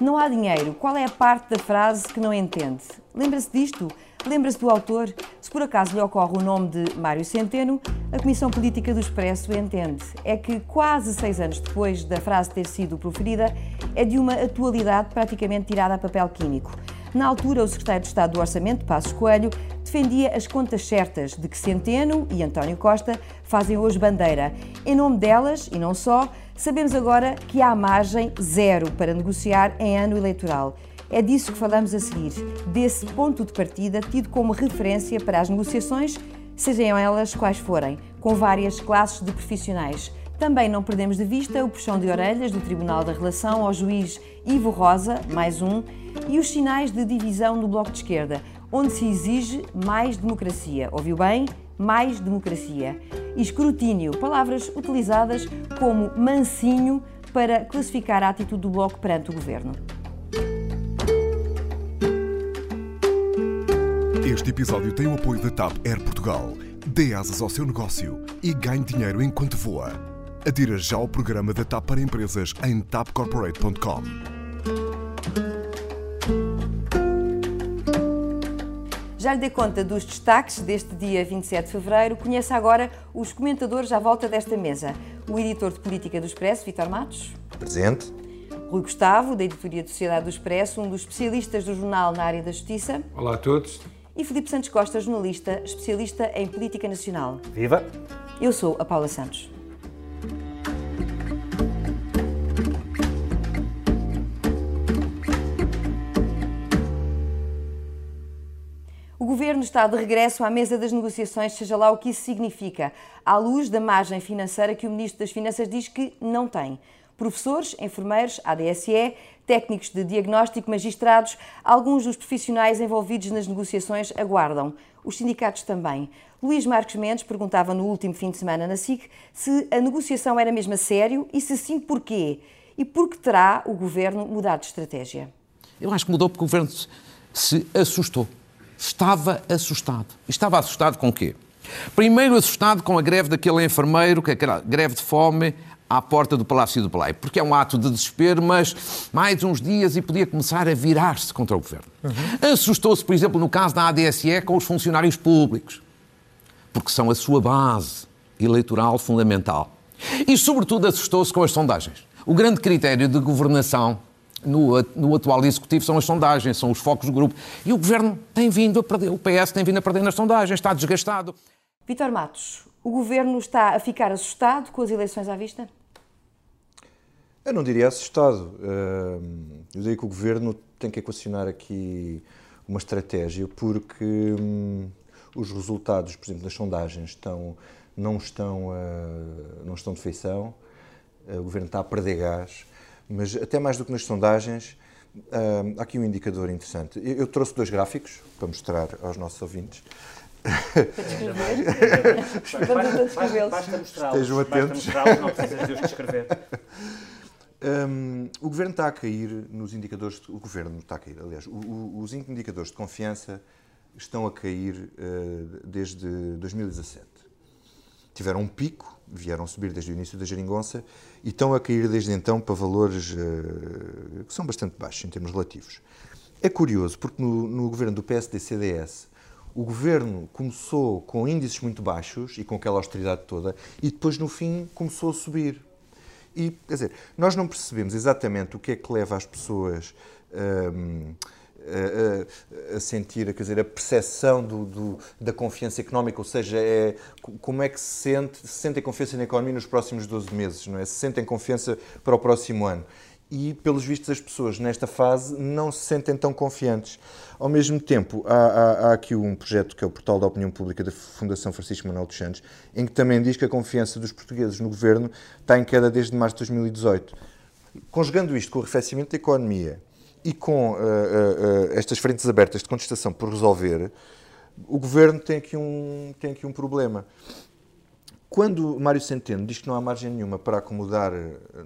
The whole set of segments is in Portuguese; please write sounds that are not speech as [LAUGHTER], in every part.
Não há dinheiro. Qual é a parte da frase que não entende? Lembra-se disto? Lembra-se do autor? Se por acaso lhe ocorre o nome de Mário Centeno, a Comissão Política do Expresso entende. É que quase seis anos depois da frase ter sido proferida, é de uma atualidade praticamente tirada a papel químico. Na altura, o secretário de Estado do Orçamento, Passos Coelho, defendia as contas certas de que Centeno e António Costa fazem hoje bandeira. Em nome delas, e não só, sabemos agora que há margem zero para negociar em ano eleitoral. É disso que falamos a seguir, desse ponto de partida tido como referência para as negociações, sejam elas quais forem, com várias classes de profissionais. Também não perdemos de vista o puxão de orelhas do Tribunal da Relação ao juiz Ivo Rosa, mais um, e os sinais de divisão no Bloco de Esquerda, onde se exige mais democracia. Ouviu bem? Mais democracia. E escrutínio, palavras utilizadas como mansinho para classificar a atitude do Bloco perante o governo. Este episódio tem o apoio da TAP Air Portugal. Dê asas ao seu negócio e ganhe dinheiro enquanto voa. Adira já ao programa da TAP para empresas em tapcorporate.com. Já lhe dei conta dos destaques deste dia 27 de fevereiro. Conheça agora os comentadores à volta desta mesa. O editor de política do Expresso, Vitor Matos. Presente. Rui Gustavo, da editoria de Sociedade do Expresso, um dos especialistas do jornal na área da justiça. Olá a todos. E Filipe Santos Costa, jornalista, especialista em política nacional. Viva! Eu sou a Paula Santos. Governo está de regresso à mesa das negociações, seja lá o que isso significa, à luz da margem financeira que o Ministro das Finanças diz que não tem. Professores, enfermeiros, ADSE, técnicos de diagnóstico, magistrados, alguns dos profissionais envolvidos nas negociações aguardam. Os sindicatos também. Luís Marcos Mendes perguntava no último fim de semana na SIC se a negociação era mesmo a sério e se sim, porquê? E por que terá o governo mudado de estratégia? Eu acho que mudou porque o governo se assustou estava assustado. E estava assustado com o quê? Primeiro assustado com a greve daquele enfermeiro, que é aquela greve de fome à porta do Palácio do Pelé, porque é um ato de desespero, mas mais uns dias e podia começar a virar-se contra o governo. Uhum. Assustou-se, por exemplo, no caso da ADSE com os funcionários públicos, porque são a sua base eleitoral fundamental. E, sobretudo, assustou-se com as sondagens. O grande critério de governação no, no, atual executivo são as sondagens, são os focos do grupo. E o governo tem vindo a perder, o PS tem vindo a perder nas sondagens, está desgastado. Vitor Matos, o governo está a ficar assustado com as eleições à vista? Eu não diria assustado. Eu diria que o governo tem que equacionar aqui uma estratégia, porque hum, os resultados, por exemplo, das sondagens estão, não, estão, não estão de feição. O governo está a perder gás mas até mais do que nas sondagens, uh, há aqui um indicador interessante. Eu, trouxe dois gráficos para mostrar aos nossos ouvintes. Basta mostrá-los. Estejam atentos. Basta não precisas de os descrever. Um, o governo está a cair nos indicadores. De, o governo está a cair, aliás. O, o, os indicadores de confiança estão a cair uh, desde 2017 tiveram um pico, vieram subir desde o início da geringonça e estão a cair desde então para valores uh, que são bastante baixos em termos relativos. É curioso porque no, no governo do PSD-CDS o governo começou com índices muito baixos e com aquela austeridade toda e depois no fim começou a subir. E, quer dizer, nós não percebemos exatamente o que é que leva as pessoas. Ehm, a, a, sentir, quer dizer, a percepção do, do, da confiança económica, ou seja, é, como é que se sente, se sentem confiança na economia nos próximos 12 meses, não é? Se sentem confiança para o próximo ano. E, pelos vistos, as pessoas nesta fase não se sentem tão confiantes. Ao mesmo tempo, há, há, há aqui um projeto que é o Portal da Opinião Pública da Fundação Francisco Manuel dos Santos, em que também diz que a confiança dos portugueses no governo está em queda desde março de 2018. Conjugando isto com o arrefecimento da economia, e com uh, uh, estas frentes abertas de contestação por resolver, o governo tem aqui um, tem aqui um problema. Quando Mário Centeno diz que não há margem nenhuma para acomodar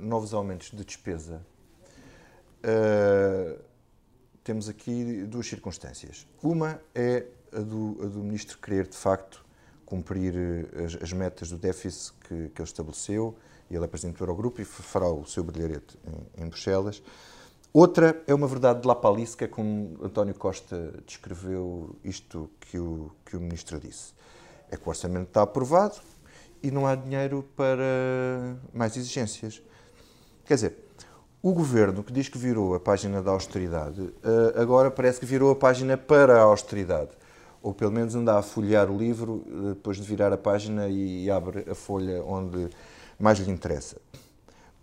novos aumentos de despesa, uh, temos aqui duas circunstâncias. Uma é a do, a do ministro querer, de facto, cumprir as, as metas do déficit que, que, ele estabeleceu, e ele é presidente do Eurogrupo e fará o seu brilharete em, em Bruxelas. Outra é uma verdade de é como António Costa descreveu isto que o, que o Ministro disse. É que o orçamento está aprovado e não há dinheiro para mais exigências. Quer dizer, o governo que diz que virou a página da austeridade, eh, agora parece que virou a página para a austeridade. Ou pelo menos anda a folhear o livro eh, depois de virar a página e abre a folha onde mais lhe interessa.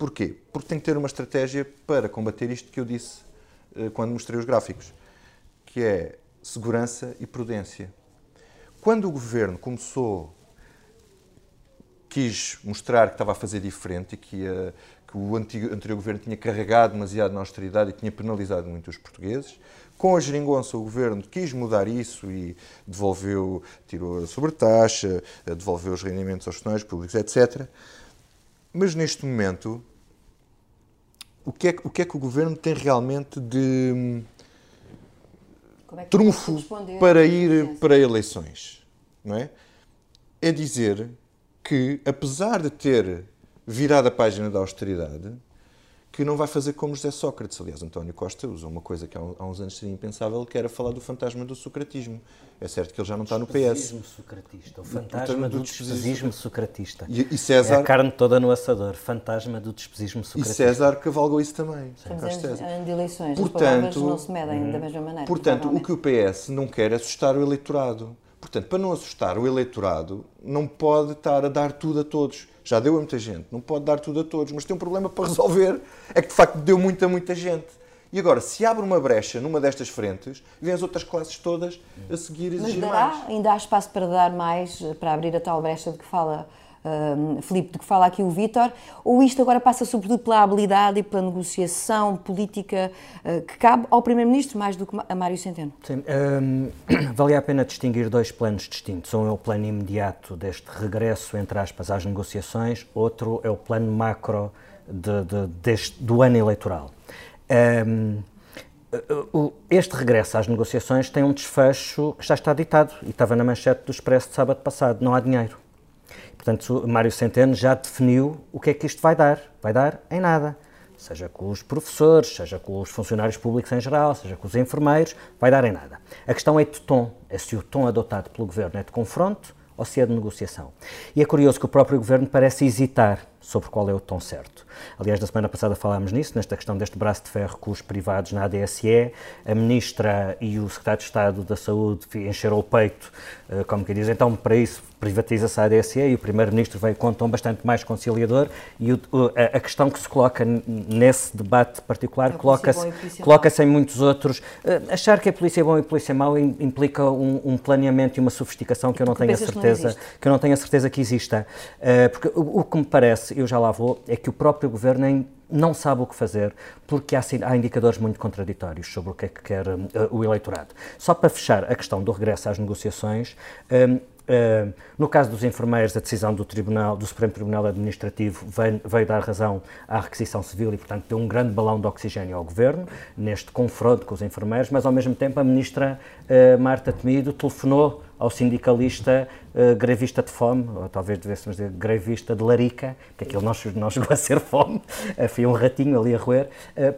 Porquê? Porque tem que ter uma estratégia para combater isto que eu disse eh, quando mostrei os gráficos, que é segurança e prudência. Quando o governo começou, quis mostrar que estava a fazer diferente e que ia que o antigo, anterior governo tinha carregado demasiado na austeridade e tinha penalizado muito os portugueses. Com a geringonça, o governo quis mudar isso e devolveu, tirou a sobretaxa, devolveu os rendimentos aos funcionários públicos, etc. Mas neste momento, o que é, o que, é que o governo tem realmente de é trunfo para ir para eleições? Não é? é dizer que, apesar de ter virado a página da austeridade, que não vai fazer como José Sócrates. Aliás, António Costa usou uma coisa que há uns anos seria impensável, que era falar do fantasma do socratismo. É certo que ele já não está no PS. Despesismo socratista. O fantasma do, do despesismo socratista. E, e César... É a carne toda no assador. Fantasma do despesismo socratista. E César cavalgou isso também. Estamos de eleições. Portanto, não se medem da mesma maneira. Portanto, o que o PS não quer é assustar o eleitorado. Portanto, para não assustar o eleitorado, não pode estar a dar tudo a todos já deu a muita gente, não pode dar tudo a todos, mas tem um problema para resolver, é que de facto deu muita, muita gente. E agora, se abre uma brecha numa destas frentes, vêm as outras classes todas a seguir exigir mas dará, mais. Ainda há espaço para dar mais, para abrir a tal brecha de que fala uh, Filipe, de que fala aqui o Vítor, ou isto agora passa sobretudo pela habilidade e pela negociação política uh, que cabe ao Primeiro-Ministro mais do que a Mário Centeno? Sim, um, [CLEARS THROAT] valia a pena distinguir dois planos distintos. Um é o plano imediato deste regresso, entre aspas, às negociações, outro é o plano macro de, de, deste, do ano eleitoral. Um, este regresso às negociações tem um desfecho que já está ditado e estava na manchete do Expresso de sábado passado: não há dinheiro. Portanto, Mário Centeno já definiu o que é que isto vai dar. Vai dar em nada. Seja com os professores, seja com os funcionários públicos em geral, seja com os enfermeiros, vai dar em nada. A questão é de tom, é se o tom adotado pelo governo é de confronto ou se é de negociação. E é curioso que o próprio governo parece hesitar sobre qual é o tom certo. Aliás, na semana passada falámos nisso, nesta questão deste braço de ferro com os privados na ADSE. A Ministra e o Secretário de Estado da Saúde encheram o peito, eh, como que diz, então para isso privatiza-se a ADSE e o Primeiro-Ministro veio com um tom bastante mais conciliador e o, a, a, questão que se coloca nesse debate particular é coloca-se coloca em muitos outros. Uh, achar que a polícia é bom e a polícia é mau implica um, um, planeamento e uma sofisticação que eu não tenho a certeza que, eu não tenho a certeza que exista. Uh, porque o, o, que me parece, eu já lá vou, é que o próprio governo não sabe o que fazer, porque há, há, indicadores muito contraditórios sobre o que é que quer uh, o eleitorado. Só para fechar a questão do regresso às negociações, um, Uh, no caso dos enfermeiros, a decisão do, Tribunal, do Supremo Tribunal Administrativo veio, veio, dar razão à requisição civil e, portanto, deu um grande balão de oxigênio ao Governo neste confronto com os enfermeiros, mas, ao mesmo tempo, a Ministra uh, Marta Temido telefonou ao sindicalista uh, grevista de fome, ou talvez devêssemos dizer grevista de larica, que aquilo não, não chegou a ser fome, [LAUGHS] foi um ratinho ali a roer,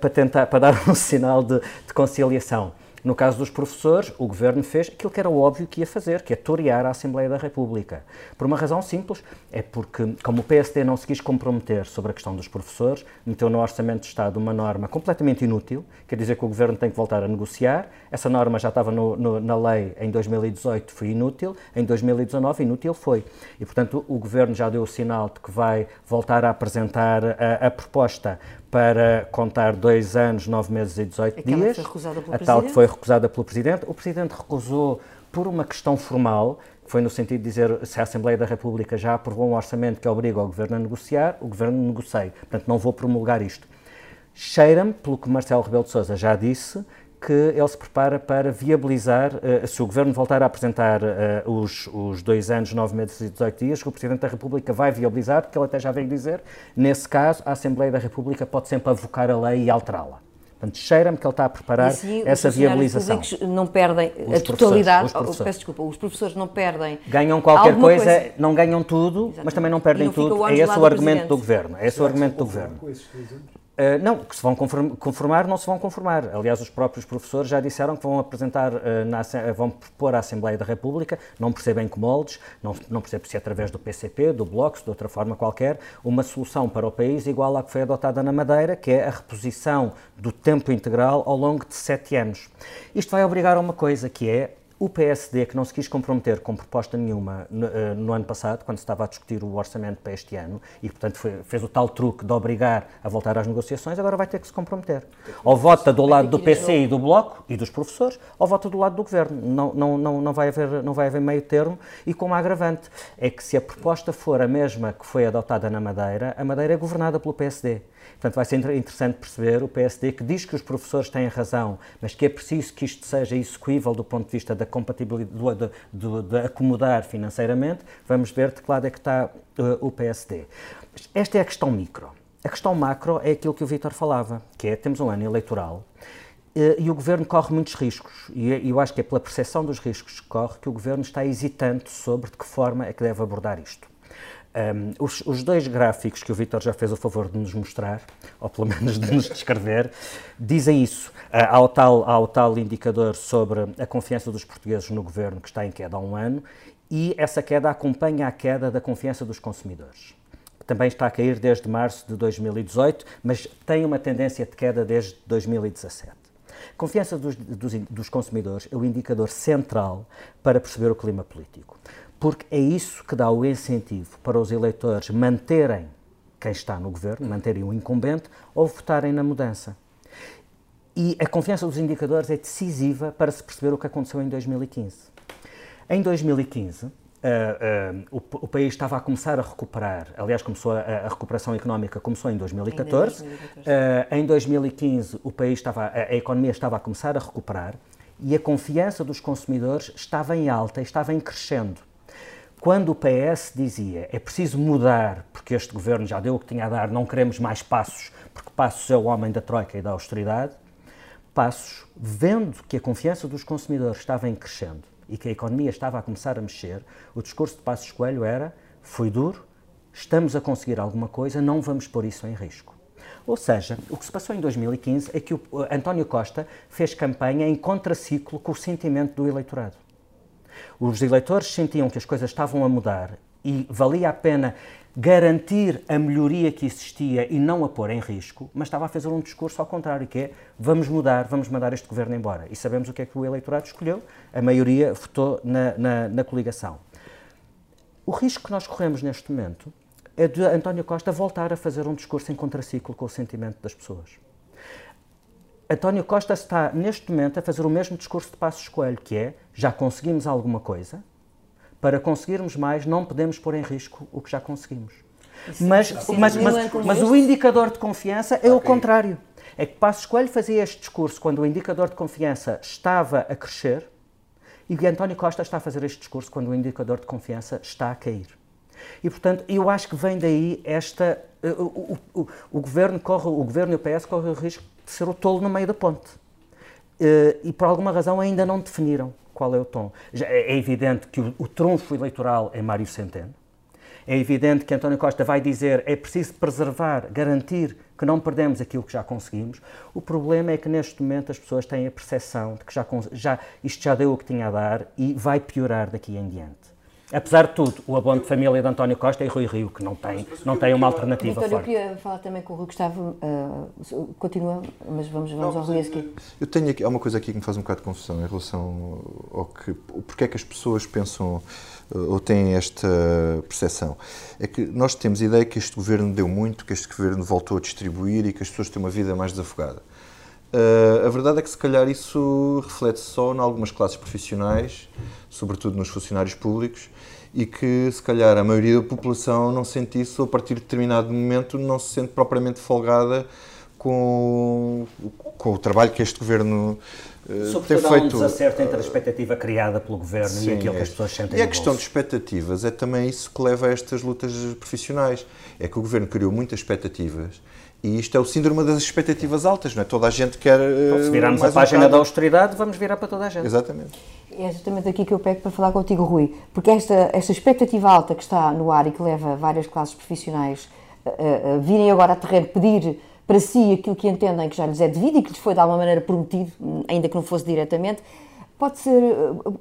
para tentar, para dar um [LAUGHS] sinal de, de conciliação. No caso dos professores, o governo fez aquilo que era óbvio que ia fazer, que é torear a Assembleia da República. Por uma razão simples, é porque, como o PSD não se quis comprometer sobre a questão dos professores, meteu no Orçamento de Estado uma norma completamente inútil, quer dizer que o governo tem que voltar a negociar. Essa norma já estava no, no, na lei em 2018, foi inútil, em 2019, inútil foi. E, portanto, o governo já deu o sinal de que vai voltar a apresentar a, a proposta para contar dois anos, nove meses e 18 Aquela dias. Que foi a tal que foi recusada pelo Presidente. O Presidente recusou por uma questão formal, que foi no sentido de dizer se a Assembleia da República já aprovou um orçamento que obriga o Governo a negociar, o Governo negocia. Portanto, não vou promulgar isto. Cheira-me, pelo que Marcelo Rebelo de Sousa já disse, que ele se prepara para viabilizar, uh, se o Governo voltar a apresentar uh, os, os dois anos, nove meses e 18 dias, que o Presidente da República vai viabilizar, porque ele até já veio dizer, nesse caso, a Assembleia da República pode sempre avocar a lei e alterá-la. Portanto, cheira-me que ele está a preparar assim, essa viabilização. Os não perdem os a totalidade. Os oh, peço desculpa, os professores não perdem. Ganham qualquer coisa, coisa, não ganham tudo, Exatamente. mas também não perdem não tudo. É esse o argumento do governo. É esse o argumento do governo. Uh, não, que se vão conformar, não se vão conformar. Aliás, os próprios professores já disseram que vão apresentar, uh, na, vão propor à Assembleia da República, não percebem que moldes, não, não percebem se é através do PCP, do Bloco, de outra forma qualquer, uma solução para o país igual à que foi adotada na Madeira, que é a reposição do tempo integral ao longo de sete anos. Isto vai obrigar a uma coisa, que é o PSD, que não se quis comprometer com proposta nenhuma no, uh, no, ano passado, quando se estava a discutir o orçamento para este ano, e portanto foi, fez o tal truque de obrigar a voltar às negociações, agora vai ter que se comprometer. Ou vota do lado do PC e do Bloco e dos professores, ou vota do lado do Governo. Não, não, não, não, vai haver, não vai haver meio termo, e com uma agravante, é que se a proposta for a mesma que foi adotada na Madeira, a Madeira é governada pelo PSD. Portanto, vai ser interessante perceber o PSD que diz que os professores têm razão, mas que é preciso que isto seja execuível do ponto de vista da compatibilidade, de, de acomodar financeiramente. Vamos ver de que lado é que está uh, o PSD. Esta é a questão micro. A questão macro é aquilo que o Vítor falava, que é temos um ano eleitoral uh, e o governo corre muitos riscos. E eu acho que é pela percepção dos riscos que corre que o governo está hesitante sobre de que forma é que deve abordar isto. Um, os, os, dois gráficos que o Vitor já fez o favor de nos mostrar, ou pelo [LAUGHS] menos de nos descrever, dizem isso. Uh, há, o tal, há o tal indicador sobre a confiança dos portugueses no governo que está em queda há um ano e essa queda acompanha a queda da confiança dos consumidores, que também está a cair desde março de 2018, mas tem uma tendência de queda desde 2017. Confiança dos, dos, dos consumidores é o indicador central para perceber o clima político porque é isso que dá o incentivo para os eleitores manterem quem está no governo, manterem o incumbente ou votarem na mudança. E a confiança dos indicadores é decisiva para se perceber o que aconteceu em 2015. Em 2015, uh, uh, o, o, país estava a começar a recuperar, aliás, começou a, a recuperação económica começou em 2014. 2014. Uh, em 2015, o país estava, a, a economia estava a começar a recuperar e a confiança dos consumidores estava em alta, estava em crescendo. Quando o PS dizia é preciso mudar, porque este governo já deu o que tinha a dar, não queremos mais passos, porque Passos é o homem da troika e da austeridade, Passos, vendo que a confiança dos consumidores estava em crescendo e que a economia estava a começar a mexer, o discurso de Passos Coelho era: foi duro, estamos a conseguir alguma coisa, não vamos pôr isso em risco. Ou seja, o que se passou em 2015 é que o António Costa fez campanha em contraciclo com o sentimento do eleitorado. Os eleitores sentiam que as coisas estavam a mudar e valia a pena garantir a melhoria que existia e não a pôr em risco, mas estava a fazer um discurso ao contrário, que é vamos mudar, vamos mandar este governo embora. E sabemos o que é que o eleitorado escolheu, a maioria votou na, na, na coligação. O risco que nós corremos neste momento é de António Costa voltar a fazer um discurso em contraciclo com o sentimento das pessoas. António Costa está, neste momento, a fazer o mesmo discurso de Passos Coelho, que é já conseguimos alguma coisa, para conseguirmos mais não podemos pôr em risco o que já conseguimos. Mas, mas, mas, mas, o indicador de confiança é o contrário. É que Passos Coelho fazia este discurso quando o indicador de confiança estava a crescer e António Costa está a fazer este discurso quando o indicador de confiança está a cair. E, portanto, eu acho que vem daí esta... O, o, o, o governo, corre, o governo e o PS correm o risco de ser o tolo no meio da ponte. Uh, e por alguma razão ainda não definiram qual é o tom. Já é evidente que o, o trunfo eleitoral é Mário Centeno. É evidente que António Costa vai dizer é preciso preservar, garantir que não perdemos aquilo que já conseguimos. O problema é que neste momento as pessoas têm a percepção de que já, já, isto já deu o que tinha a dar e vai piorar daqui em diante. Apesar de tudo, o abono de família de António Costa é Rui Rio, que não tem, não tem uma alternativa Victor, forte. eu queria falar também com o Rui Gustavo, uh, continua, mas vamos, vamos não, ao Rui aqui. Eu tenho aqui, há uma coisa aqui que me faz um bocado de confusão em relação ao que, porque é que as pessoas pensam uh, ou têm esta percepção. É que nós temos a ideia que este governo deu muito, que este governo voltou a distribuir e que as pessoas têm uma vida mais desafogada. Uh, a verdade é que, se calhar, isso reflete só em algumas classes profissionais, sobretudo nos funcionários públicos, e que, se calhar, a maioria da população não sente isso, ou a partir de determinado momento não se sente propriamente folgada com, com o trabalho que este governo uh, Sobretudo tem feito. Há um desacerto entre a expectativa criada pelo governo Sim, e aquilo é. que as pessoas sentem E a questão de expectativas é também isso que leva a estas lutas profissionais. É que o governo criou muitas expectativas e isto é o síndrome das expectativas altas, não é? Toda a gente quer. Então, se virarmos a página um da austeridade, vamos virar para toda a gente. Exatamente. É justamente aqui que eu pego para falar contigo, Rui, porque esta, esta expectativa alta que está no ar e que leva várias classes profissionais a, a, a virem agora a terreno pedir para si aquilo que entendem que já lhes é devido e que lhes foi de alguma maneira prometido, ainda que não fosse diretamente, pode ser,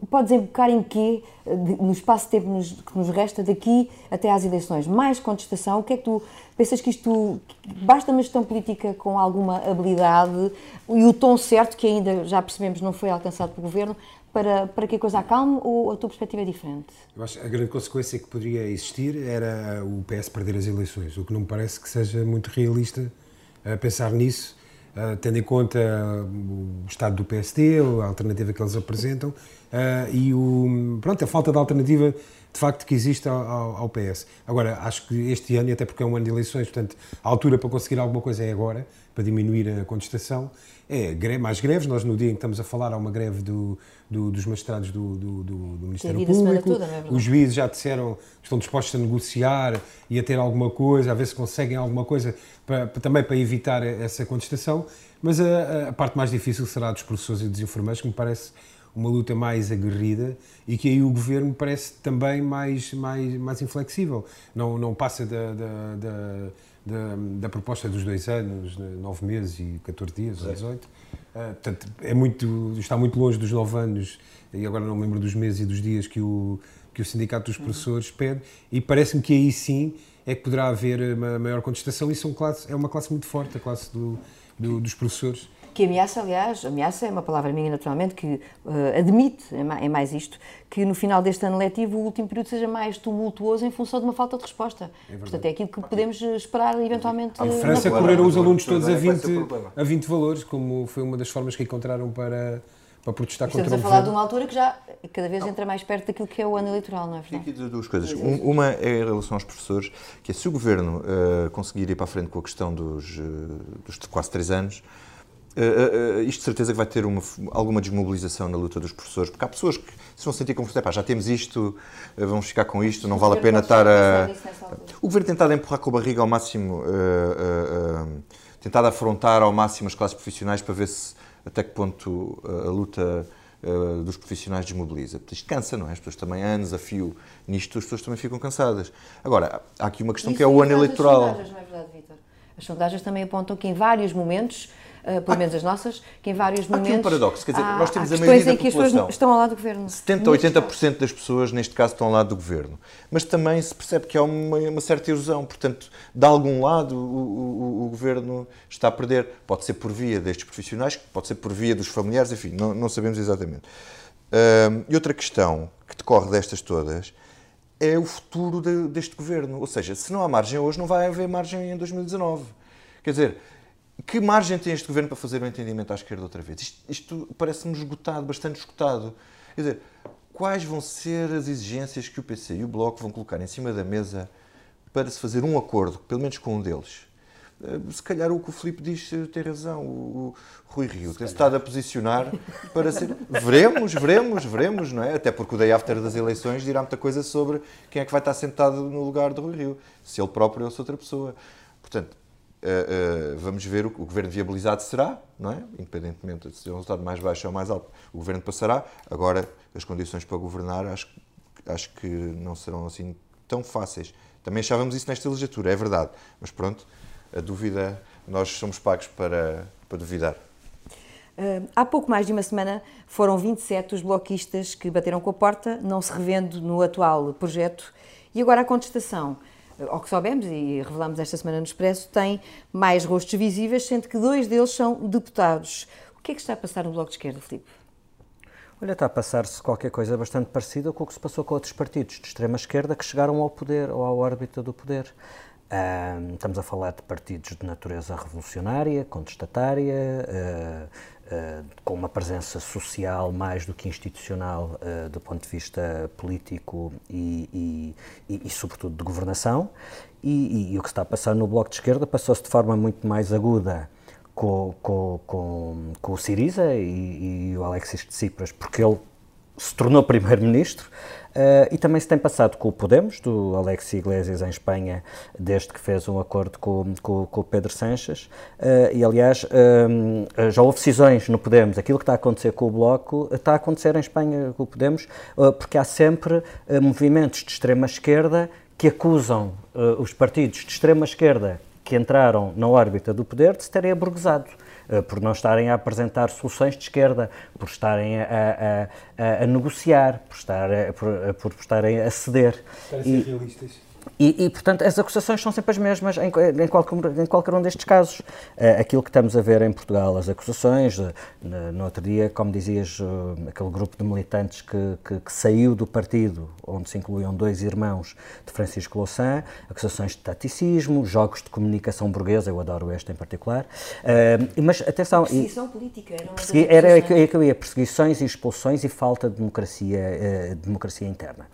pode desembocar em quê, no espaço de tempo que nos resta daqui até às eleições? Mais contestação? O que é que tu pensas que isto basta uma gestão política com alguma habilidade e o tom certo, que ainda já percebemos não foi alcançado pelo governo, para, para que a coisa acalme ou a tua perspectiva é diferente? Eu acho que a grande consequência que poderia existir era o PS perder as eleições, o que não me parece que seja muito realista pensar nisso, tendo em conta o estado do PSD, a alternativa que eles apresentam e o, pronto, a falta de alternativa de facto que existe ao, ao, PS. Agora, acho que este ano, e até porque é um ano de eleições, portanto, a altura para conseguir alguma coisa é agora, para diminuir a contestação, é mais greves. Nós, no dia em que estamos a falar, há uma greve do, do, dos magistrados do, do, Ministério Público. Toda, é Os juízes já disseram que estão dispostos a negociar e a ter alguma coisa, a ver se conseguem alguma coisa para, também para evitar essa contestação. Mas a, a parte mais difícil será dos professores e dos enfermeiros, que me parece uma luta mais aguerrida e que aí o governo parece também mais, mais, mais inflexível. Não, não passa da, da, da da, da, proposta dos dois anos, nove meses e 14 dias, ou 18. Uh, portanto, é muito, está muito longe dos nove anos, e agora não me lembro dos meses e dos dias que o, que o Sindicato dos Professores pede, e parece-me que aí sim é que poderá haver uma maior contestação, e são classe, é uma classe muito forte, a classe do, do, dos professores que ameaça, aliás, ameaça é uma palavra minha naturalmente, que uh, admite, é, é mais isto, que no final deste ano letivo o último período seja mais tumultuoso em função de uma falta de resposta. É Portanto, é aquilo que podemos esperar eventualmente. A França correram os alunos todos a 20, a 20 valores, como foi uma das formas que encontraram para para protestar Estamos contra o Estamos a falar de uma altura que já cada vez entra mais perto daquilo que é o ano eleitoral, não é verdade? Aqui duas coisas. uma é em relação aos professores, que é se o Governo uh, conseguir ir para a frente com a questão dos, uh, dos quase três anos, Uh, uh, isto de certeza que vai ter uma, alguma desmobilização na luta dos professores, porque há pessoas que se vão sentir confortáveis, já temos isto, uh, vamos ficar com isto, não vale a pena estar a... O governo tentado empurrar com a barriga ao máximo, tentado afrontar ao máximo as classes profissionais para ver se até que ponto a luta dos profissionais desmobiliza. Isto cansa, não é? As pessoas também, anos a fio nisto, as pessoas também ficam cansadas. Agora, há aqui uma questão Isso que é o ano eleitoral. As sondagens, não é verdade, Vitor? As sondagens também apontam que em vários momentos uh, pelo menos as nossas, que em vários momentos. Há aqui um paradoxo, quer dizer, nós temos a maioria da em que as pessoas estão ao lado do governo. 70 ou 80% das pessoas, neste caso, estão ao lado do governo. Mas também se percebe que há uma, uma certa erosão, portanto, de algum lado o, o, o, governo está a perder. Pode ser por via destes profissionais, pode ser por via dos familiares, enfim, não, não sabemos exatamente. Uh, e outra questão que decorre destas todas é o futuro de, deste governo. Ou seja, se não há margem hoje, não vai haver margem em 2019. Quer dizer, que margem tem este governo para fazer o um entendimento à esquerda outra vez? Isto, isto parece-me esgotado, bastante esgotado. Quer dizer, quais vão ser as exigências que o PC e o Bloco vão colocar em cima da mesa para se fazer um acordo, pelo menos com um deles? Eh, se calhar o que o Filipe diz tem razão, o, Rui Rio tem-se estado a posicionar para ser. Veremos, veremos, veremos, não é? Até porque o day after das eleições dirá muita coisa sobre quem é que vai estar sentado no lugar de Rui Rio, se ele próprio ou se outra pessoa. Portanto, Uh, vamos ver o o governo viabilizado será, não é? Independentemente de ser um resultado mais baixo ou mais alto, o governo passará. Agora, as condições para governar acho, acho que não serão assim tão fáceis. Também achávamos isso nesta legislatura, é verdade. Mas pronto, a dúvida, nós somos pagos para, para duvidar. Uh, há pouco mais de uma semana foram 27 os bloquistas que bateram com a porta, não se revendo no atual projeto, e agora a contestação ao que soubemos e revelamos esta semana no Expresso, tem mais rostos visíveis, sendo que dois deles são deputados. O que é que está a passar no Bloco de Esquerda, Filipe? Olha, está a passar-se qualquer coisa bastante parecida com o que se passou com outros partidos de extrema-esquerda que chegaram ao poder ou à órbita do poder. Um, estamos a falar de partidos de natureza revolucionária, contestatária, uh, uh, com uma presença social mais do que institucional uh, do ponto de vista político e, e, e, e sobretudo, de governação. E, o que está a passar no Bloco de Esquerda passou-se de forma muito mais aguda com, com, com, com o Siriza e, o Alexis de Tsipras, porque ele se tornou primeiro-ministro. Uh, e também se tem passado com o Podemos, do Alexis Iglesias em Espanha, desde que fez um acordo com, com, com o Pedro Sanches. Uh, e, aliás, uh, já houve decisões no Podemos. Aquilo que está a acontecer com o Bloco está a acontecer em Espanha com o Podemos, porque há sempre movimentos de extrema-esquerda que acusam os partidos de extrema-esquerda que entraram na órbita do poder de se terem aburguesado. Eh, por não estarem a apresentar soluções de esquerda, por estarem a, a, a, a negociar, por, estar, por, por estarem a ceder. Para ser realistas. E, e, portanto, as acusações são sempre as mesmas em, em, qualquer, em qualquer um destes casos. Uh, aquilo que estamos a ver em Portugal, as acusações, uh, no outro dia, como dizias, uh, aquele grupo de militantes que, que, que, saiu do partido, onde se incluíam dois irmãos de Francisco Louçã, acusações de taticismo, jogos de comunicação burguesa, eu adoro este em particular. mas atenção. Perseguição política, era persegui, Era é que eu ia, perseguições e expulsões e falta de democracia, democracia interna.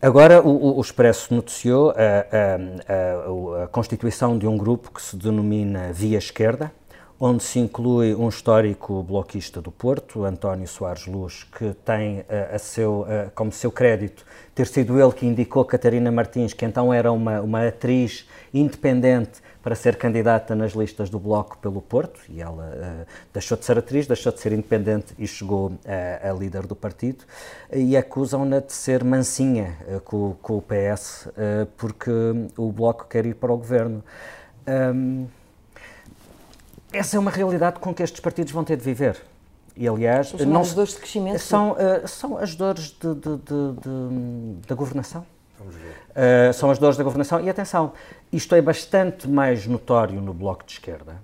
Agora, o, o Expresso noticiou a, a, a, constituição de um grupo que se denomina Via Esquerda, onde se inclui um histórico bloquista do Porto, António Soares Luz, que tem a, seu, como seu crédito ter sido ele que indicou Catarina Martins, que então era uma, uma atriz independente para ser candidata nas listas do Bloco pelo Porto, e ela uh, deixou de ser atriz, deixou de ser independente e chegou uh, a líder do partido, e acusam-na de ser mansinha uh, com, com, o PS, porque o Bloco quer ir para o governo. Um, essa é uma realidade com que estes partidos vão ter de viver. E, aliás, não, as dores de crescimento? São, são as dores de, de, de, da governação. Uh, são as dores da governação. E atenção, isto é bastante mais notório no Bloco de Esquerda.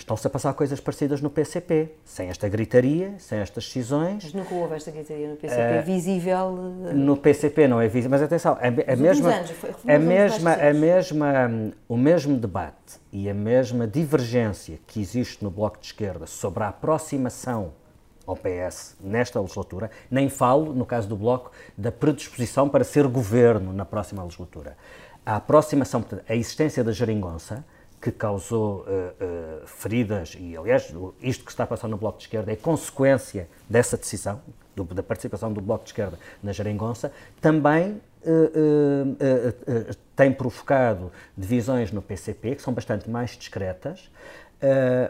Estão-se a passar coisas parecidas no PCP, sem esta gritaria, sem estas decisões. Mas nunca houve esta gritaria no PCP uh, visível? Uh... No PCP não é visível, mas atenção, a, a mesma, anos, foi, a mesma, a mesma, o mesmo debate e a mesma divergência que existe no Bloco de Esquerda sobre a aproximação ao PS nesta legislatura, nem falo, no caso do Bloco, da predisposição para ser governo na próxima legislatura. A aproximação, a existência da geringonça, que causou uh, uh, feridas, e aliás, isto que está a passar no Bloco de Esquerda é consequência dessa decisão, do, da participação do Bloco de Esquerda na geringonça, também uh, tem provocado divisões no PCP, que são bastante mais discretas,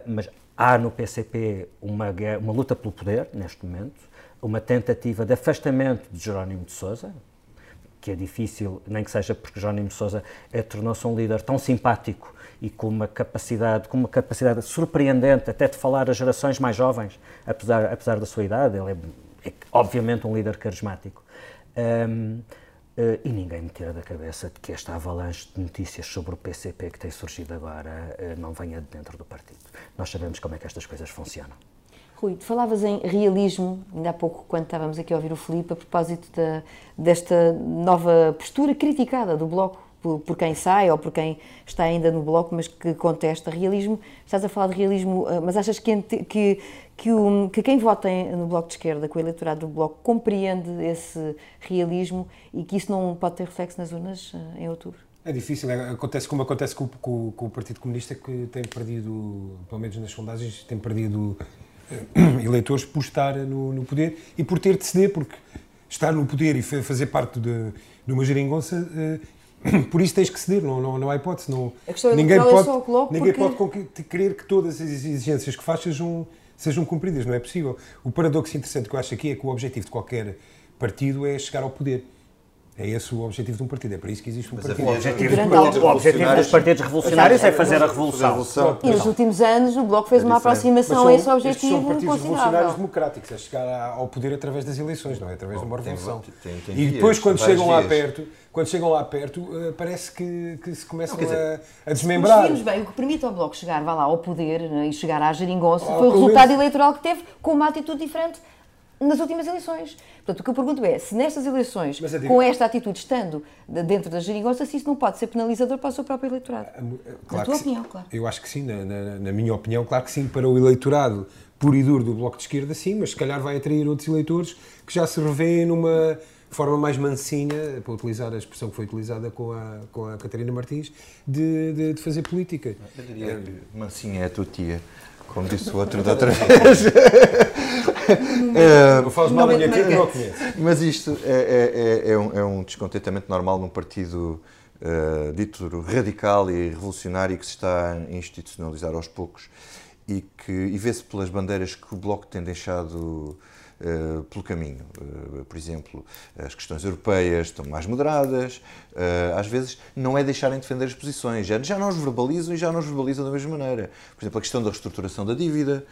mas Há no PCP uma, uma luta pelo poder, neste momento, uma tentativa de afastamento de Jerónimo de Sousa, que é difícil, nem que seja porque Jerónimo de Sousa é, tornou-se um líder tão simpático e com uma capacidade, com uma capacidade surpreendente até de falar a gerações mais jovens, apesar, apesar da sua idade, ele é, é obviamente um líder carismático. Um, Uh, e ninguém me tira da cabeça de que esta avalanche de notícias sobre o PCP que tem surgido agora uh, não venha de dentro do partido. Nós sabemos como é que estas coisas funcionam. Rui, tu falavas em realismo, ainda há pouco, quando estávamos aqui a ouvir o Filipe, a propósito da, desta nova postura criticada do Bloco por, por, quem sai ou por quem está ainda no Bloco, mas que contesta realismo. Estás a falar de realismo, eh, mas achas que, que, que, o, que quem vota no Bloco de Esquerda, com o eleitorado do Bloco, compreende esse realismo e que isso não pode ter reflexo nas urnas eh, em outubro? É difícil, é, acontece como acontece com, com, com, o Partido Comunista, que tem perdido, pelo menos nas sondagens, tem perdido eh, [CLEARS THROAT] eleitores por estar no, no poder e por ter de ceder, porque estar no poder e fazer parte de, de uma geringonça [CLEARS THROAT] por isso tens que ceder, não, não, não há hipótese. Não, ninguém pode, ninguém porque... pode querer que todas as exigências que faz sejam, sejam cumpridas, não é possível. O paradoxo interessante que eu acho aqui é que o objetivo de qualquer partido é chegar ao poder. É esse o objetivo de um partido, é para isso que existe um Mas partido. O objetivo, o objetivo dos partidos revolucionários é fazer a revolução. E nos últimos anos o Bloco fez uma aproximação a esse objetivo são partidos revolucionários democráticos, é chegar ao poder através das eleições, não é? Através de uma revolução. E depois, quando chegam lá perto, quando chegam lá perto, uh, parece que, que, se começam não, dizer, a, a, desmembrar. Mas bem, o que permite ao Bloco chegar vá lá, ao poder né, e chegar à geringonça ah, foi o resultado eleitoral que teve com uma atitude diferente nas últimas eleições. Portanto, o que eu pergunto é, se nestas eleições, digo, com esta atitude, estando dentro da geringonça, se isso não pode ser penalizador para o seu próprio eleitorado? Claro na tua opinião, claro. Eu acho que sim, na, na, na, minha opinião, claro que sim, para o eleitorado puro e duro do Bloco de Esquerda, sim, mas se calhar vai atrair outros eleitores que já se revêem numa forma mais mansinha, para utilizar a expressão que foi utilizada com a, com a Catarina Martins, de, de, de fazer política. Eu diria que mansinha é a tua tia, como disse o outro da outra [LAUGHS] vez. é, eu falo mal da minha tia, não conheço. Mas isto é, é, é, um, é um descontentamento normal num partido uh, dito radical e revolucionário que se está a institucionalizar aos poucos e, que, e vê-se pelas bandeiras que o Bloco tem deixado uh, pelo caminho. Uh, por exemplo, as questões europeias estão mais moderadas, uh, às vezes não é deixarem de defender as posições, já, já não os verbalizam e já não os verbalizam da mesma maneira. Por exemplo, a questão da reestruturação da dívida.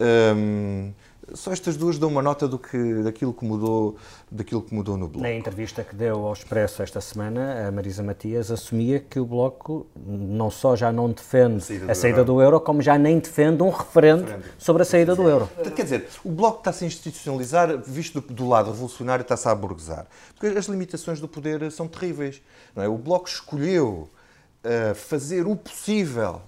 Um, só estas duas dão uma nota do que, daquilo, que mudou, daquilo que mudou no Bloco. Na entrevista que deu ao Expresso esta semana, a Marisa Matias assumia que o Bloco não só já não defende a saída do, a saída euro. do euro, como já nem defende um referendo, referendo. sobre a saída do euro. Quer dizer, o Bloco está-se a institucionalizar, visto do, do lado revolucionário, está-se a aburguesar. Porque as limitações do poder são terríveis. É? O Bloco escolheu uh, fazer o possível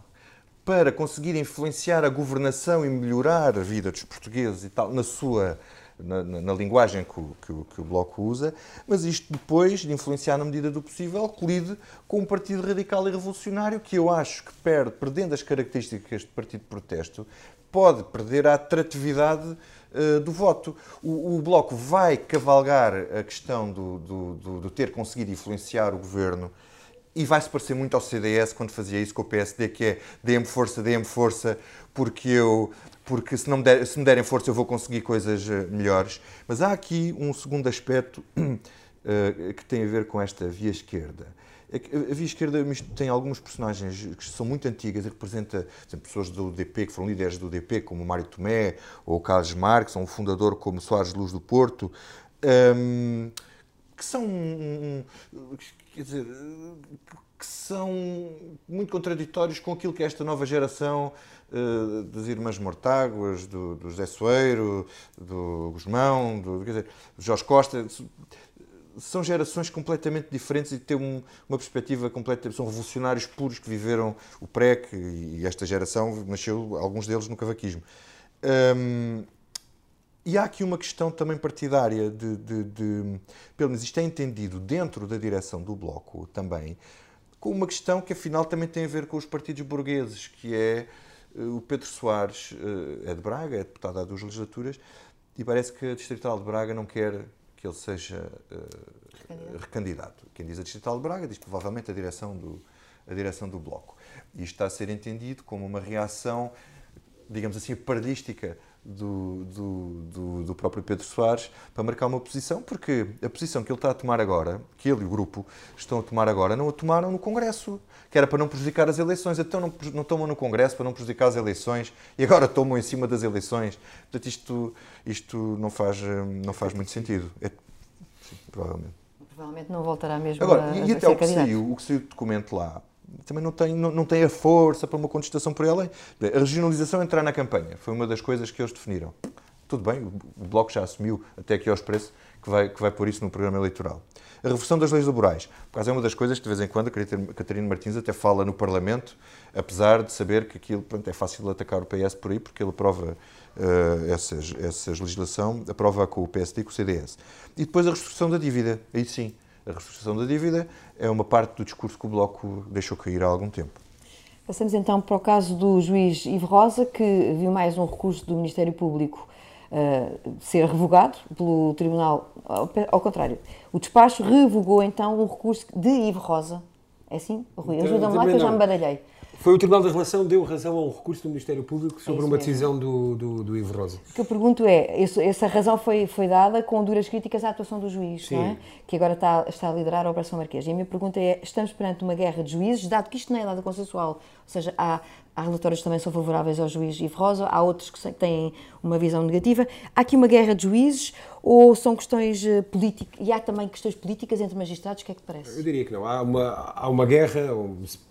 para conseguir influenciar a governação e melhorar a vida dos portugueses e tal, na sua na, na, na linguagem que o, que, o, que o, Bloco usa, mas isto depois de influenciar na medida do possível, colide com um partido radical e revolucionário que eu acho que perde, perdendo as características de partido de protesto, pode perder a atratividade uh, do voto. O, o, Bloco vai cavalgar a questão do, do, do, do ter conseguido influenciar o governo e vai-se parecer muito ao CDS quando fazia isso com o PSD, que é dê-me força, dê-me força, porque eu porque se, não me der, se me derem força eu vou conseguir coisas eh, melhores. Mas há aqui um segundo aspecto uh, [CLEARS THROAT] que tem a ver com esta via esquerda. É a via esquerda tem alguns personagens que são muito antigas e representa exemplo, pessoas do UDP, que foram líderes do UDP, como Mário Tomé ou Carlos Marques, ou um fundador como Soares Luz do Porto, um, que são quer dizer, que são muito contraditórios com aquilo que é esta nova geração uh, das Irmãs Mortáguas, do, do José Soeiro, do Guzmão, do, quer dizer, Jorge Costa. São gerações completamente diferentes e têm um, uma perspectiva completa. São revolucionários puros que viveram o PREC e esta geração nasceu, alguns deles, no cavaquismo. E há aqui uma questão também partidária de, de, de, pelo menos isto é entendido dentro da direção do Bloco também, com uma questão que afinal também tem a ver com os partidos burgueses, que é eh, o Pedro Soares eh, é de Braga, é deputado há duas legislaturas, e parece que a Distrital de Braga não quer que ele seja uh, recandidato. Quem diz a Distrital de Braga diz provavelmente a direção do, a direção do Bloco. E isto está a ser entendido como uma reação, digamos assim, paradística do, do, do, do, próprio Pedro Soares para marcar uma posição, porque a posição que ele está a tomar agora, que ele e o grupo estão a tomar agora, não a tomaram no Congresso, que era para não prejudicar as eleições. Então não, não tomam no Congresso para não prejudicar as eleições e agora tomam em cima das eleições. Portanto, isto, isto não, faz, não faz muito sentido. É, sim, provavelmente. Provavelmente não voltará mesmo agora, a, e, e até o que, saiu, o que saiu o documento lá também não tem, não, não tem a força para uma contestação por ela. A regionalização entrar na campanha foi uma das coisas que eles definiram. Tudo bem, o Bloco já assumiu, até aqui ao expresso, que vai, que vai pôr isso no programa eleitoral. A reversão das leis laborais. Por causa é uma das coisas que, de vez em quando, a Catarina Martins até fala no Parlamento, apesar de saber que aquilo pronto, é fácil atacar o PS por aí, porque ele aprova uh, essas, essas legislação, aprova com o PSD e com o CDS. E depois a restrição da dívida. Aí sim, a reestruturação da dívida é uma parte do discurso que o Bloco deixou cair há algum tempo. Passamos então para o caso do juiz Ivo Rosa, que viu mais um recurso do Ministério Público uh, ser revogado pelo Tribunal. Ao, ao contrário, o despacho revogou então o recurso de Ivo Rosa. É assim? Rui, então, ajuda-me lá que eu já me baralhei. Foi o Tribunal da Relação deu razão a um recurso do Ministério Público sobre é uma decisão do, do, do, Ivo Rosa. O que eu pergunto é, essa razão foi, foi dada com duras críticas à atuação do juiz, não é? que agora está, está a liderar a Operação Marquês. E a minha pergunta é, estamos perante uma guerra de juízes, dado que isto não é nada consensual, ou seja, há, há relatórios que também são favoráveis ao juiz Ivo Rosa, há outros que têm uma visão negativa. Há aqui uma guerra de juízes ou são questões eh, políticas, e há também questões políticas entre magistrados, o que é que parece? Eu diria que não. Há uma, há uma guerra,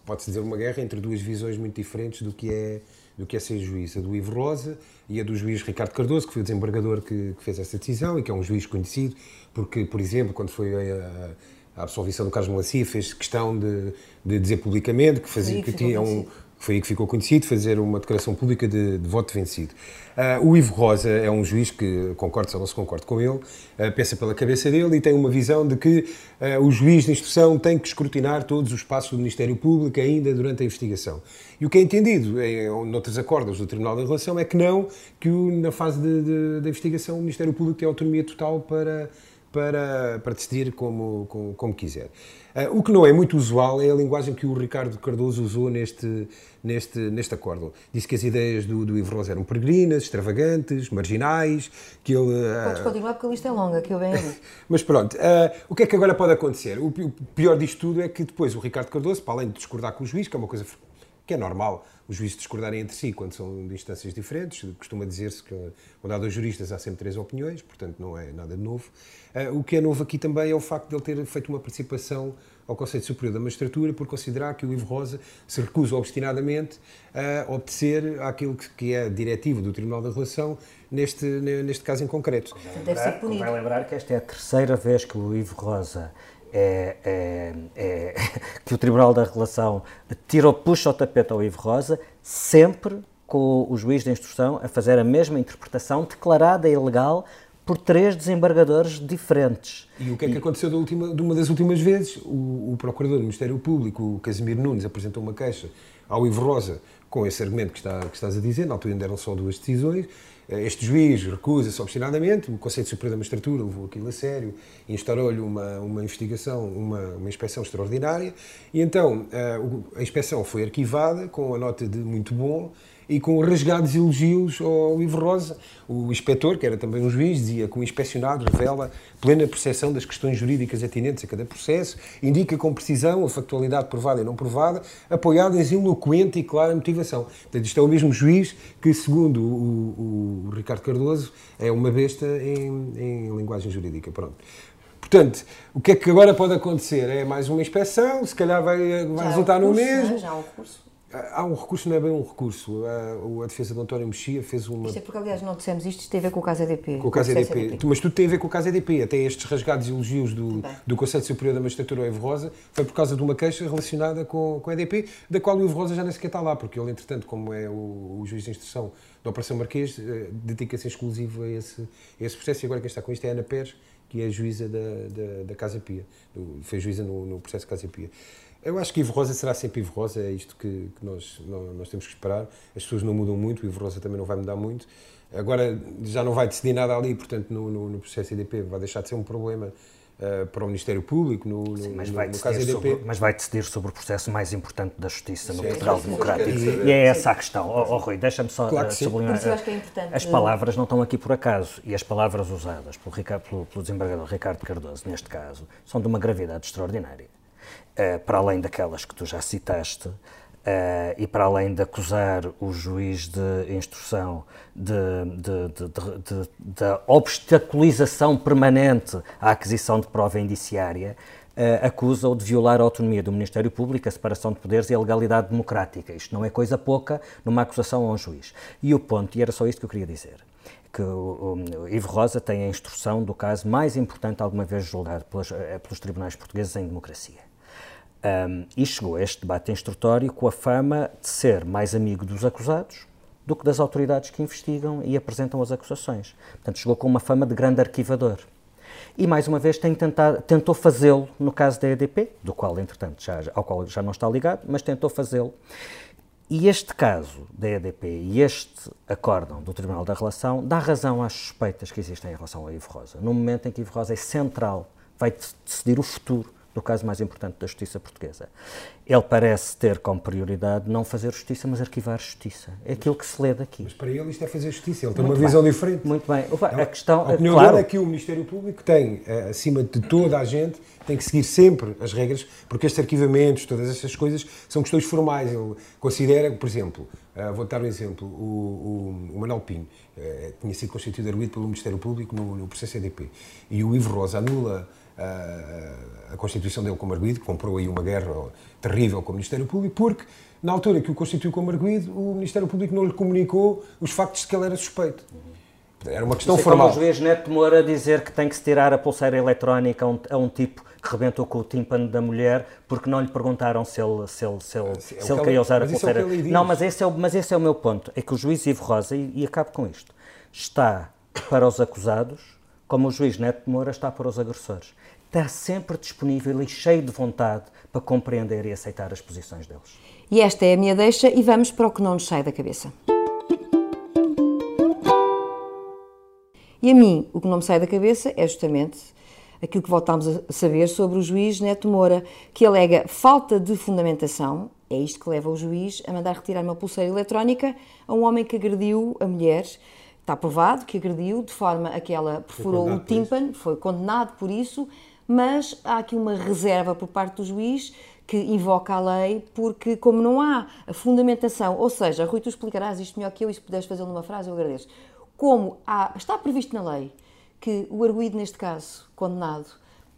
pode-se dizer uma guerra, entre duas visões muito diferentes do que é do que é ser juiz, a do Ivo Rosa e a do juiz Ricardo Cardoso, que foi o desembargador que, que fez essa decisão e que é um juiz conhecido, porque, por exemplo, quando foi a, a absolvição do Carlos Melancia, fez questão de, de dizer publicamente que, fazia, que tinha um, foi aí que ficou conhecido, fazer uma declaração pública de, de voto vencido. Uh, o Ivo Rosa é um juiz que, concordo ou não se concorda com ele, uh, pensa pela cabeça dele e tem uma visão de que uh, o juiz de instrução tem que escrutinar todos os passos do Ministério Público ainda durante a investigação. E o que é entendido em noutros acordos do Tribunal da Relação é que não, que o, na fase da investigação o Ministério Público tem autonomia total para para, para decidir como, como, como quiser. Uh, o que não é muito usual é a linguagem que o Ricardo Cardoso usou neste, neste, neste acordo. Disse que as ideias do, do Ivo Rosa eram peregrinas, extravagantes, marginais, que ele... Uh... Podes continuar porque a lista é longa, que eu venho [LAUGHS] Mas pronto, uh, o que é que agora pode acontecer? O, o pior disto tudo é que depois o Ricardo Cardoso, para além de discordar com o juiz, que é uma coisa que é normal os juízes discordarem entre si quando são de instâncias diferentes. Costuma dizer-se que quando há dois juristas há sempre três opiniões, portanto não é nada de novo. Uh, o que é novo aqui também é o facto de ele ter feito uma participação ao Conselho Superior da Magistratura por considerar que o Ivo Rosa se recusa obstinadamente a obedecer àquilo que é diretivo do Tribunal da Relação neste, neste caso em concreto. Deve ser punido. Vai lembrar que esta é a terceira vez que o Ivo Rosa é, é, é, que o Tribunal da Relação tira, puxa o tapete ao Ivo Rosa, sempre com o juiz de instrução a fazer a mesma interpretação declarada ilegal por três desembargadores diferentes. E o que é que aconteceu de, última, de uma das últimas vezes? O, o, Procurador do Ministério Público, o Casimiro Nunes, apresentou uma queixa ao Ivo Rosa com esse argumento que, está, que estás a dizer, na altura ainda eram só duas decisões, este juiz recusa-se obstinadamente, o Conselho Superior da Magistratura levou aquilo a sério, instaurou-lhe uma, uma investigação, uma, uma inspeção extraordinária, e então eh, a inspeção foi arquivada com a nota de muito bom, e com rasgados elogios ao Ivo Rosa. O inspetor, que era também um juiz, dizia que o inspecionado revela plena percepção das questões jurídicas atinentes a cada processo, indica com precisão a factualidade provada e não provada, apoiada em eloquente e clara motivação. Portanto, isto é o mesmo juiz que, segundo o, o, o Ricardo Cardoso, é uma besta em, em linguagem jurídica. Pronto. Portanto, o que é que agora pode acontecer? É mais uma inspeção, se calhar vai, vai resultar no mesmo. Já há um curso. Há um recurso, não é bem um recurso. A, a defesa de António Mexia fez uma. Isto é porque, aliás, não dissemos isto, isto tem a ver com o caso EDP. Com o caso EDP. EDP. Mas tudo tem a ver com o caso EDP. Até estes rasgados elogios do, do Conselho Superior da Magistratura ao Evo Rosa foi por causa de uma queixa relacionada com, com a EDP, da qual o Evo Rosa já nem sequer está lá, porque ele, entretanto, como é o, o juiz de instrução da Operação Marquês, eh, dedica-se exclusivo a esse, a esse processo. E agora quem está com isto é a Ana Pérez, que é a juíza da, da, da Casa Pia. Foi juíza no, no processo Casa Pia. Eu acho que Ivo Rosa será sempre Ivo Rosa, é isto que, que nós, nós temos que esperar. As pessoas não mudam muito, o Ivo Rosa também não vai mudar muito. Agora já não vai decidir nada ali, portanto, no, no, no processo IDP vai deixar de ser um problema uh, para o Ministério Público, no, Sim, mas, vai no caso IDP. Sobre, mas vai decidir sobre o processo mais importante da justiça no Portugal Democrático. E é essa a questão. Oh, oh Rui, deixa-me só claro uh, sublinhar. É as palavras não estão aqui por acaso e as palavras usadas pelo, Ricardo, pelo, pelo desembargador Ricardo Cardoso, neste caso, são de uma gravidade extraordinária. Uh, para além daquelas que tu já citaste, uh, e para além de acusar o juiz de instrução de obstaculização permanente à aquisição de prova indiciária, uh, acusa-o de violar a autonomia do Ministério Público, a separação de poderes e a legalidade democrática. Isto não é coisa pouca numa acusação a um juiz. E o ponto, e era só isto que eu queria dizer, que o, o Ivo Rosa tem a instrução do caso mais importante alguma vez julgado pelos, pelos tribunais portugueses em democracia um, e chegou a este debate instrutório com a fama de ser mais amigo dos acusados do que das autoridades que investigam e apresentam as acusações. Portanto, chegou com uma fama de grande arquivador. E, mais uma vez, tem tentado, tentou fazê-lo no caso da EDP, do qual, entretanto, já, ao qual já não está ligado, mas tentou fazê-lo. E este caso da EDP e este acórdão do Tribunal da Relação dá razão às suspeitas que existem em relação a Ivo Rosa. No momento em que Ivo Rosa é central, vai decidir o futuro do caso mais importante da justiça portuguesa. Ele parece ter como prioridade não fazer justiça, mas arquivar justiça. É aquilo que se lê daqui. Mas para ele isto é fazer justiça, ele tem Muito uma visão diferente. Muito bem. A questão, a opinião claro, dele é que o Ministério Público tem, eh, acima de toda a gente, tem que seguir sempre as regras, porque estes arquivamentos, todas essas coisas, são questões formais. Ele considera, por exemplo, uh, vou dar um exemplo, o, o, o Manuel Pinho uh, tinha sido constituído arguido pelo Ministério Público no, no processo EDP, e o Ivo Rosa anula a, a constituição dele como arguido, comprou aí uma guerra terrível com o Ministério Público, porque na altura que o constituiu como arguido, o Ministério Público não lhe comunicou os factos de que ele era suspeito. Era uma questão formal. Como o juiz Neto Moura dizer que tem que se tirar a pulseira eletrónica a um, a um tipo que rebentou com o tímpano da mulher porque não lhe perguntaram se ele, se ele, se ele, é se ele queria usar a pulseira. É não, mas esse, é o, mas esse é o meu ponto. É que o juiz Ivo Rosa, e, e acabo com isto, está para os acusados como o juiz Neto Moura está para os agressores está sempre disponível e cheio de vontade para compreender e aceitar as posições deles. E esta é a minha deixa e vamos para o que não nos sai da cabeça. E a mim, o que não me sai da cabeça é justamente aquilo que voltámos a saber sobre o juiz Neto Moura, que alega falta de fundamentação. É isto que leva o juiz a mandar retirar uma pulseira eletrónica a um homem que agrediu a mulher. Está provado que agrediu de forma a que ela perfurou o tímpano, foi condenado por isso, mas há aqui uma reserva por parte do juiz que invoca a lei, porque como não há fundamentação, ou seja, Rui, tu explicarás isto melhor que eu e se puderes fazê-lo numa frase, eu agradeço. Como há, está previsto na lei que o arguído, neste caso, condenado,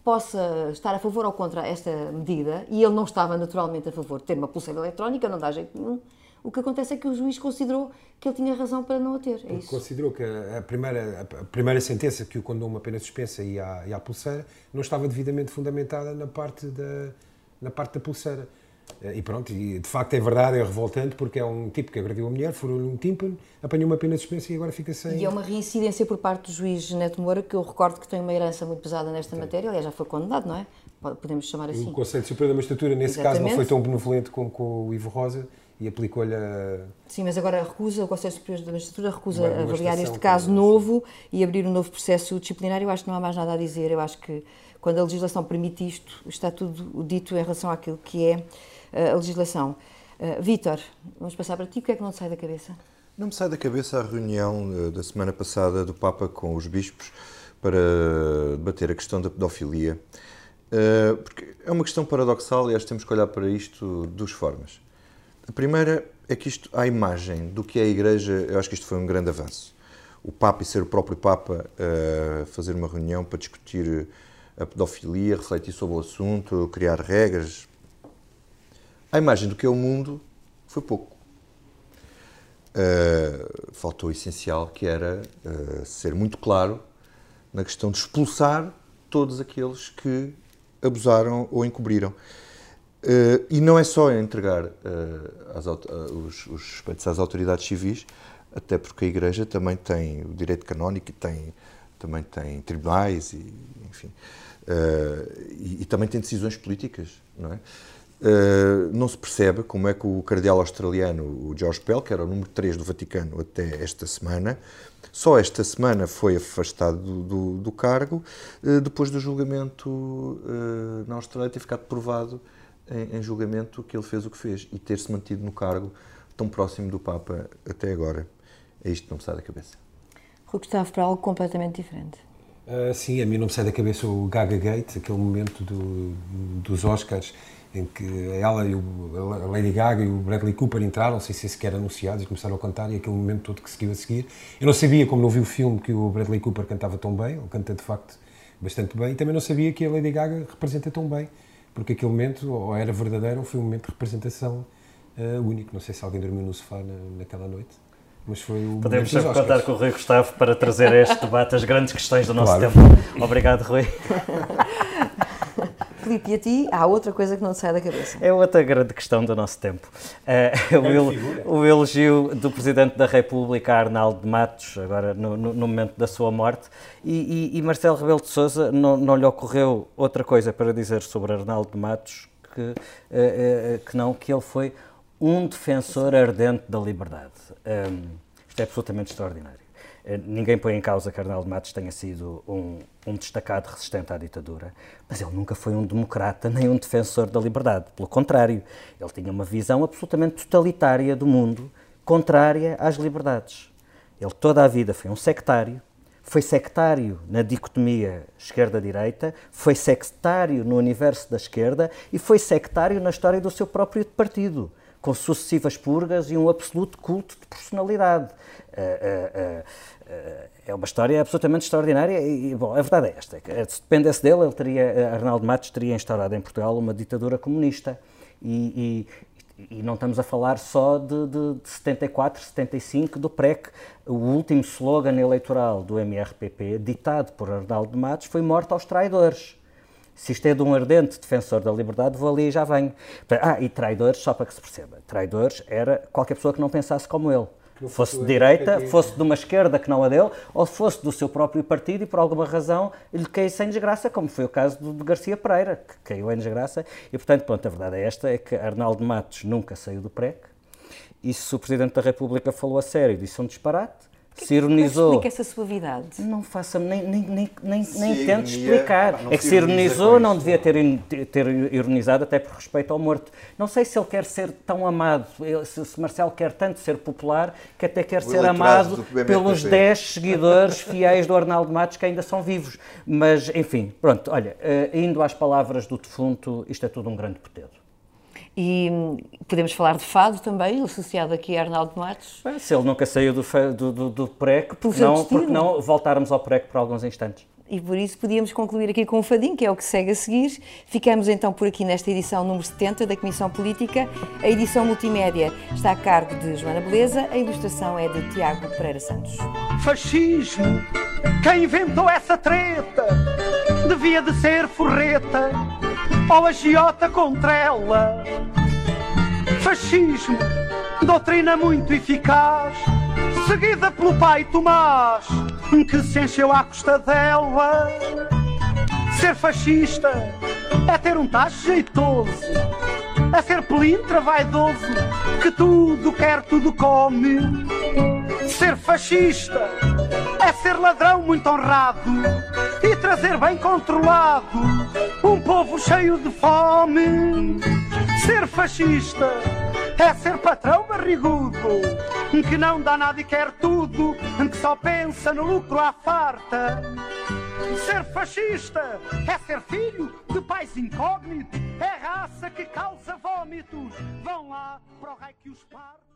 possa estar a favor ou contra esta medida, e ele não estava naturalmente a favor de ter uma pulseira eletrónica, não dá jeito nenhum, o que acontece é que o juiz considerou que ele tinha razão para não a ter. É. Considerou que a primeira, a primeira sentença que o condenou uma pena suspensa e à, e à pulseira não estava devidamente fundamentada na parte da, na parte da pulseira. E pronto, e de facto é verdade, é revoltante, porque é um tipo que agrediu a mulher, furou-lhe um tímpano, apanhou uma pena de suspensa e agora fica sem. E é uma reincidência por parte do juiz Neto Moura, que eu recordo que tem uma herança muito pesada nesta matéria, aliás, já foi condenado, não é? Podemos chamar assim. O Conselho Superior da Magistratura, nesse Exatamente. caso, não foi tão benevolente como com o Ivo Rosa e aplicou-lhe a... Sim, mas agora recusa, o Conselho Superior da Magistratura recusa avaliar este caso novo e abrir um novo processo disciplinar. Eu acho que não há mais nada a dizer. Eu acho que quando a legislação permite isto, está tudo dito em relação àquilo que é eh, a legislação. Uh, Vítor, vamos passar para ti. O que é que não te sai da cabeça? Não me sai da cabeça a reunião eh, da semana passada do Papa com os bispos para debater a questão da pedofilia. Uh, porque é uma questão paradoxal e acho que temos que olhar para isto de duas formas. A primeira é que isto, a imagem do que é a Igreja, eu acho que isto foi um grande avanço. O Papa e ser o próprio Papa uh, fazer uma reunião para discutir a pedofilia, refletir sobre o assunto, criar regras. A imagem do que é o mundo foi pouco. Uh, faltou o essencial, que era uh, ser muito claro na questão de expulsar todos aqueles que abusaram ou encobriram. Uh, e não é só entregar as, os, os suspeitos às autoridades civis, até porque a Igreja também tem o direito canónico e tem, também tem tribunais, e, enfim. Uh, e, e, também tem decisões políticas, não é? Uh, não se percebe como é que o cardeal australiano, o George Pell, que era o número 3 do Vaticano até esta semana, só esta semana foi afastado do, do, do cargo, uh, depois do julgamento na Austrália ter ficado provado em, em, julgamento que ele fez o que fez e ter-se mantido no cargo tão próximo do Papa até agora. É isto que não me sai da cabeça. Rui Gustavo, para algo completamente diferente. Uh, sim, a mim não me sai da cabeça o Gaga Gate, aquele momento do, dos Oscars em que ela e o, a Lady Gaga e o Bradley Cooper entraram, sem ser sequer anunciados, e começaram a cantar, e aquele momento todo que seguiu a seguir. Eu não sabia, como não vi o filme, que o Bradley Cooper cantava tão bem, ele canta de facto bastante bem, e também não sabia que a Lady Gaga representa tão bem, porque aquele momento ou era verdadeiro ou foi um momento de representação uh, único. Não sei se alguém dormiu no sofá na, naquela noite. Mas foi o Podemos sempre contar com o Rui Gustavo para trazer a este debate as grandes questões do nosso claro. tempo. Obrigado, Rui. [LAUGHS] Filipe, e a ti há outra coisa que não te sai da cabeça. É outra grande questão do nosso tempo. Uh, [LAUGHS] o, o, elogio do Presidente da República, Arnaldo de Matos, agora no, no, no momento da sua morte, e, e, e Marcelo Rebelo de Sousa não, não lhe ocorreu outra coisa para dizer sobre Arnaldo de Matos que, uh, uh, que não que ele foi um defensor ardente da liberdade. Um, isto é absolutamente extraordinário. Uh, ninguém põe em causa que Arnaldo Matos tenha sido um, um, destacado resistente à ditadura, mas ele nunca foi um democrata nem um defensor da liberdade. Pelo contrário, ele tinha uma visão absolutamente totalitária do mundo, contrária às liberdades. Ele toda a vida foi um sectário, foi sectário na dicotomia esquerda-direita, foi sectário no universo da esquerda e foi sectário na história do seu próprio partido com sucessivas purgas e um absoluto culto de personalidade. Uh, uh, uh, é uma história absolutamente extraordinária e, bom, a verdade é esta, é se dependesse dele, ele teria, Arnaldo Matos teria instaurado em Portugal uma ditadura comunista e, e, e não estamos a falar só de, de, de 74, 75, do PREC. O último slogan eleitoral do MRPP, ditado por Arnaldo Matos, foi morte aos traidores. Se isto é de um ardente defensor da liberdade, vou ali e já venho. Ah, e traidores, só para que se perceba. Traidores era qualquer pessoa que não pensasse como ele. Fosse de direita, fosse de uma esquerda que não a dele, ou fosse do seu próprio partido e por alguma razão lhe caísse em desgraça, como foi o caso de Garcia Pereira, que caiu em desgraça. E portanto, pronto, a verdade é esta, é que Arnaldo Matos nunca saiu do PREC, e se o Presidente da República falou a sério, disse um disparate, se ironizou. Explica essa suavidade. Não faça, nem, nem, nem, nem, Se nem tente ironia- explicar. é que se ironizou, não devia ter, ter ironizado, até por respeito ao morto. Não sei se ele quer ser tão amado, se, se Marcelo quer tanto ser popular, que até quer ser eleitorado amado pelos 10 seguidores fiéis do Arnaldo Matos que ainda são vivos. Mas, enfim, pronto, olha, eh, indo às palavras do defunto, isto é tudo um grande potedo. E podemos falar de fado também, associado aqui a Arnaldo Matos. Bem, Se ele nunca saiu do, do, do, do PREC, porque não, porque não voltarmos ao PREC por alguns instantes? E por isso podíamos concluir aqui com o fadinho, que é o que segue a seguir. Ficamos então por aqui nesta edição número 70 da Comissão Política. A edição multimédia está a cargo de Joana Beleza, a ilustração é de Tiago Pereira Santos. Fascismo, quem inventou essa treta devia de ser forreta ou agiota contra ela. Fascismo, doutrina muito eficaz, seguida pelo pai Tomás, que se encheu à custa dela. Ser fascista é ter um tacho jeitoso, é ser pelintra vaidoso, que tudo quer, tudo come. Ser fascista é ser ladrão muito honrado e trazer bem controlado um povo cheio de fome. Ser fascista é ser patrão barrigudo que não dá nada e quer tudo, que só pensa no lucro à farta. Ser fascista é ser filho de pais incógnitos, é raça que causa vômitos. Vão lá para o raio que os parte.